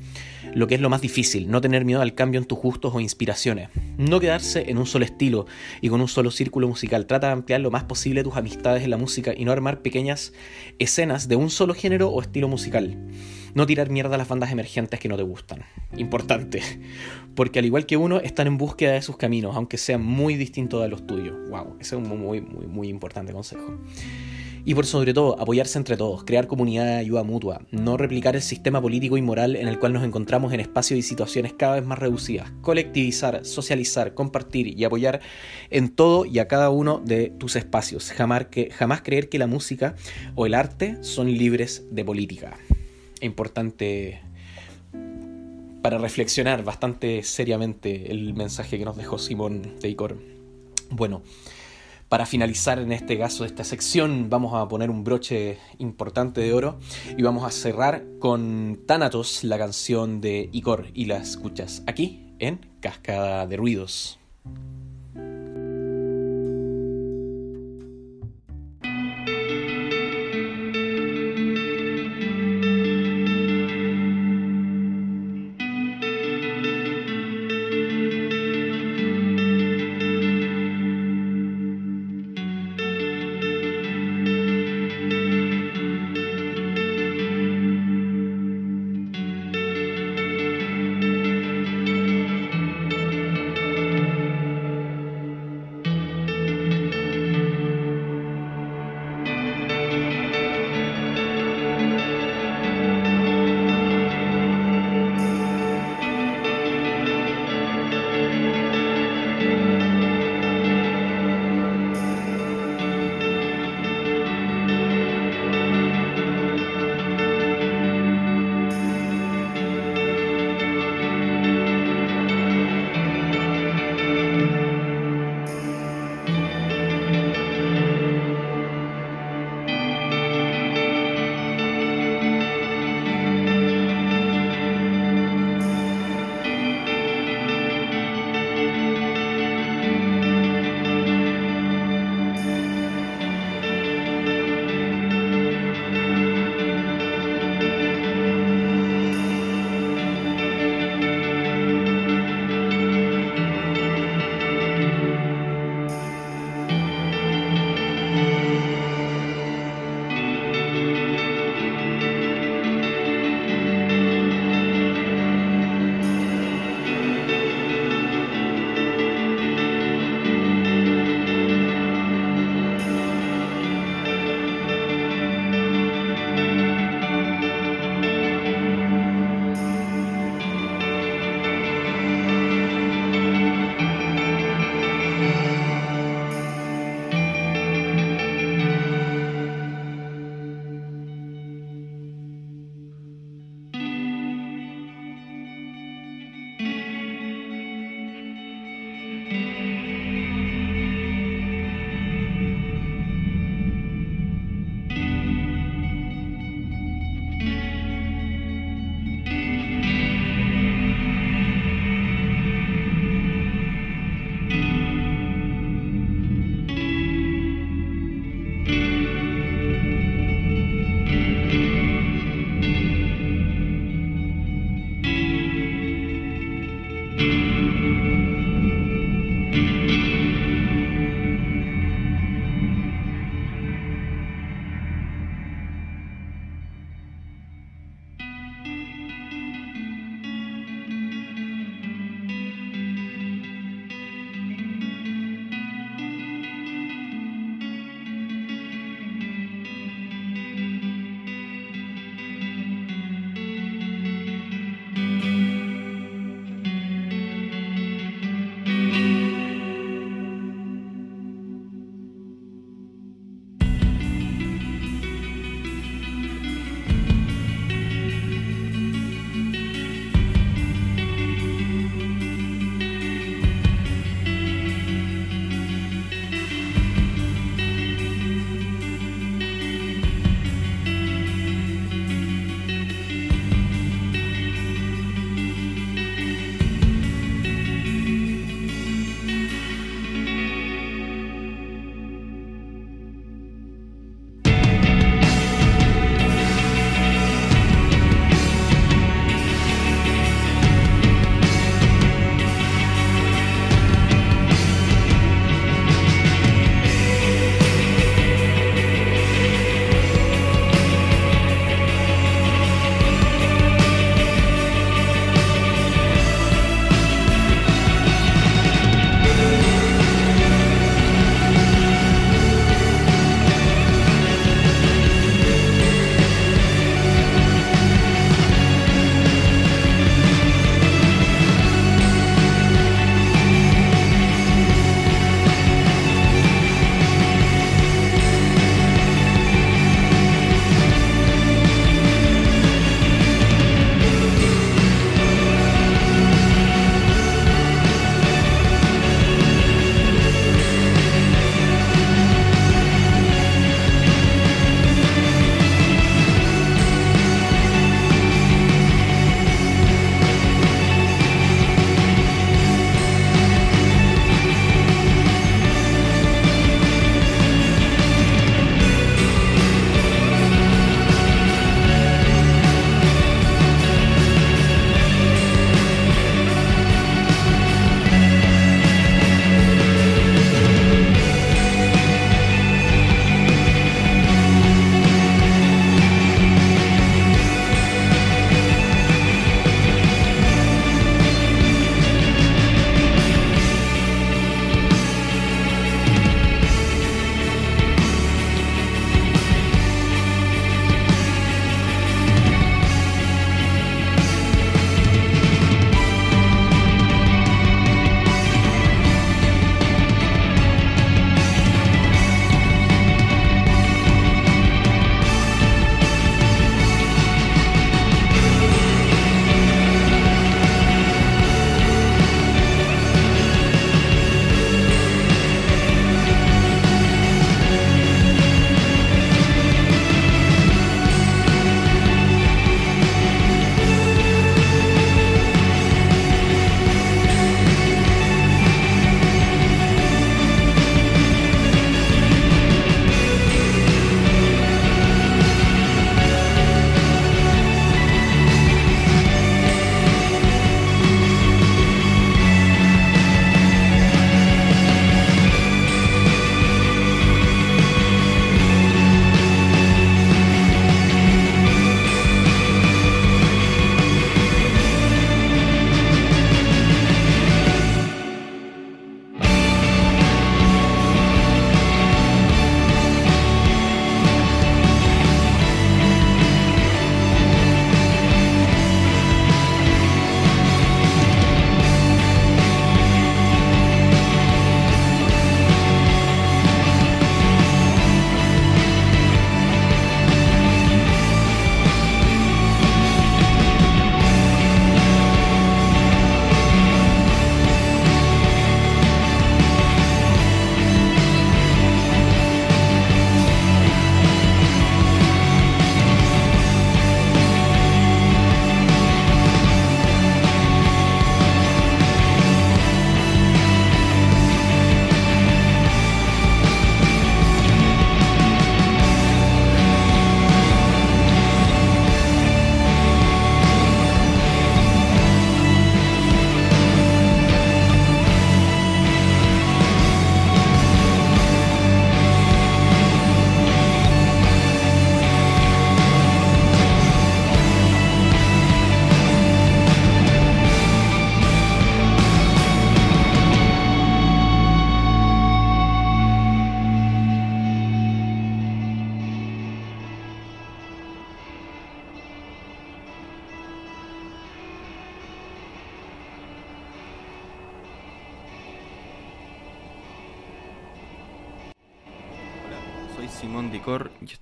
Lo que es lo más difícil, no tener miedo al cambio en tus gustos o inspiraciones. No quedarse en un solo estilo y con un solo círculo musical. Trata de ampliar lo más posible tus amistades en la música y no armar pequeñas escenas de un solo género o estilo musical. No tirar mierda a las bandas emergentes que no te gustan. Importante. Porque al igual que uno, están en búsqueda de sus caminos, aunque sean muy distintos de los tuyos. Wow, ese es un muy, muy, muy importante consejo. Y por sobre todo, apoyarse entre todos, crear comunidad de ayuda mutua, no replicar el sistema político y moral en el cual nos encontramos en espacios y situaciones cada vez más reducidas, colectivizar, socializar, compartir y apoyar en todo y a cada uno de tus espacios. Que, jamás creer que la música o el arte son libres de política importante para reflexionar bastante seriamente el mensaje que nos dejó Simón Teicor. Bueno, para finalizar en este caso de esta sección vamos a poner un broche importante de oro y vamos a cerrar con Thanatos, la canción de Icor, y la escuchas aquí en Cascada de Ruidos.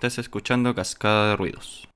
Estás escuchando Cascada de Ruidos.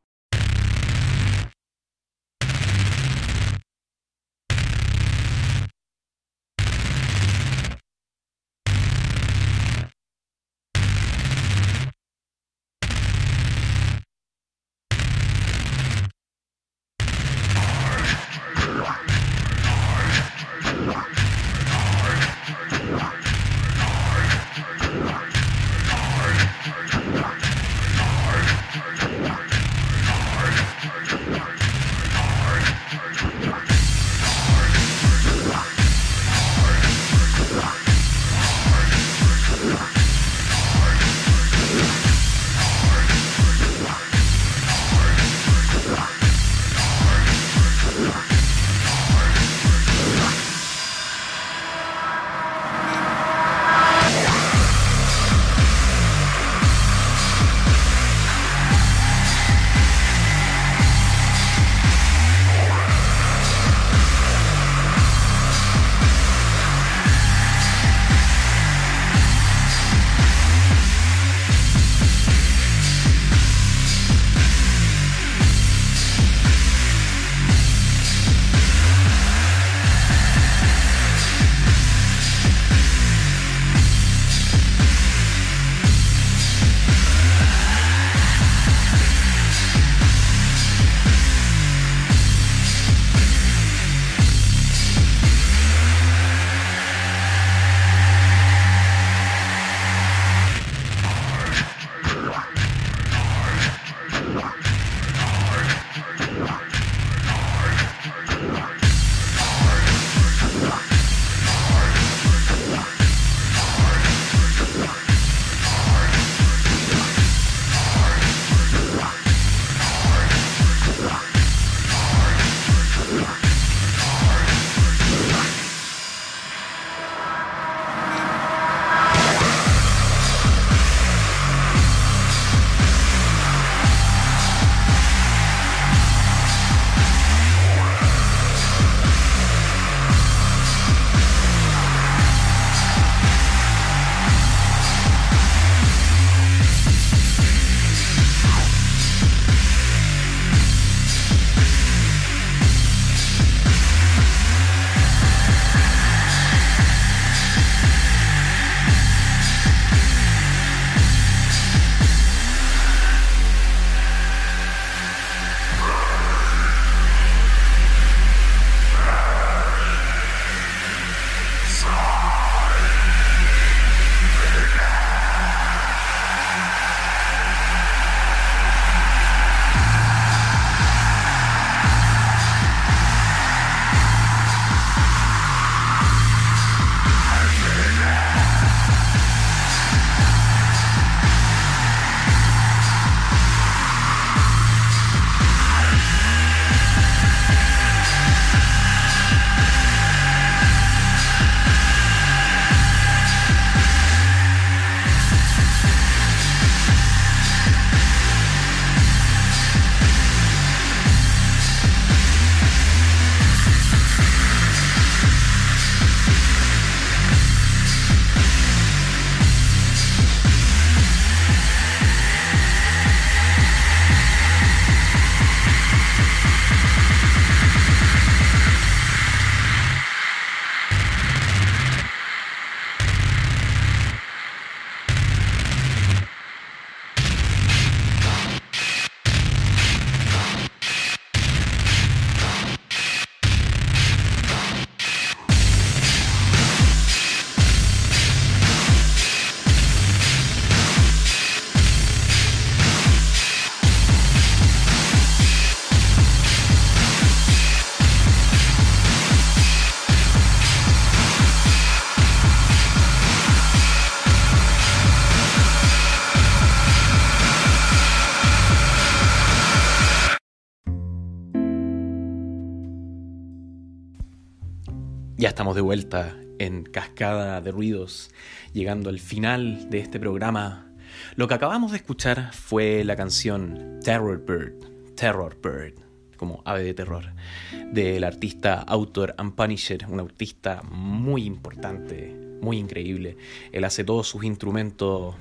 Ya estamos de vuelta en Cascada de Ruidos, llegando al final de este programa. Lo que acabamos de escuchar fue la canción Terror Bird, Terror Bird, como ave de terror, del artista Author and Punisher, un artista muy importante, muy increíble. Él hace todos sus instrumentos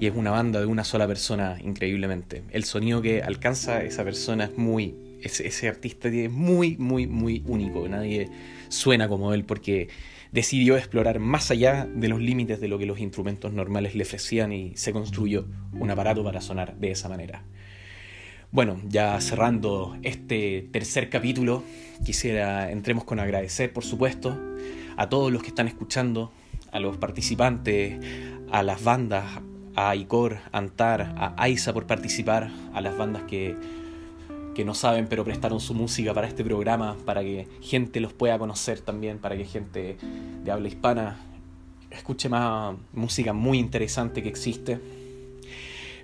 y es una banda de una sola persona increíblemente. El sonido que alcanza esa persona es muy... Ese, ese artista es muy, muy, muy único. Nadie suena como él porque decidió explorar más allá de los límites de lo que los instrumentos normales le ofrecían y se construyó un aparato para sonar de esa manera. Bueno, ya cerrando este tercer capítulo, quisiera entremos con agradecer, por supuesto, a todos los que están escuchando, a los participantes, a las bandas, a Icor, Antar, a Aiza por participar, a las bandas que, que no saben pero prestaron su música para este programa, para que gente los pueda conocer también, para que gente de habla hispana escuche más música muy interesante que existe.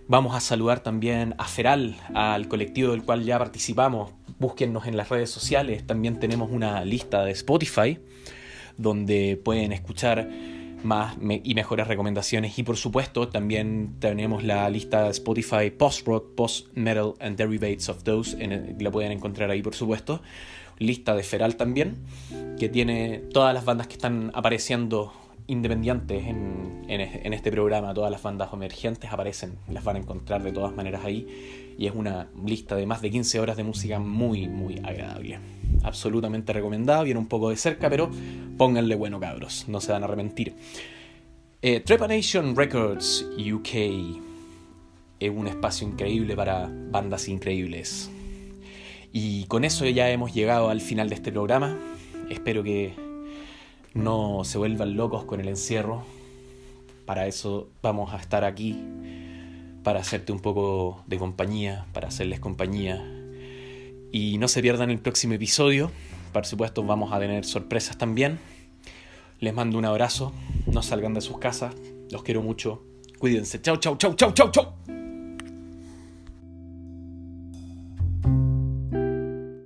Vamos a saludar también a Feral, al colectivo del cual ya participamos. Búsquennos en las redes sociales. También tenemos una lista de Spotify donde pueden escuchar más y mejores recomendaciones. Y por supuesto, también tenemos la lista Spotify Post Rock, Post Metal and Derivates of Those. La pueden encontrar ahí, por supuesto. Lista de Feral también, que tiene todas las bandas que están apareciendo independientes en, en, este programa. Todas las bandas emergentes aparecen, las van a encontrar de todas maneras ahí. Y es una lista de más de 15 horas de música muy, muy agradable. Absolutamente recomendada, viene un poco de cerca, pero pónganle bueno cabros, no se van a arrepentir. Eh, Trepanation Records UK es un espacio increíble para bandas increíbles. Y con eso ya hemos llegado al final de este programa. Espero que no se vuelvan locos con el encierro. Para eso vamos a estar aquí, para hacerte un poco de compañía, para hacerles compañía. Y no se pierdan el próximo episodio. Por supuesto vamos a tener sorpresas también. Les mando un abrazo. No salgan de sus casas. Los quiero mucho. Cuídense. Chau, chau, chau, chau, chau, chau.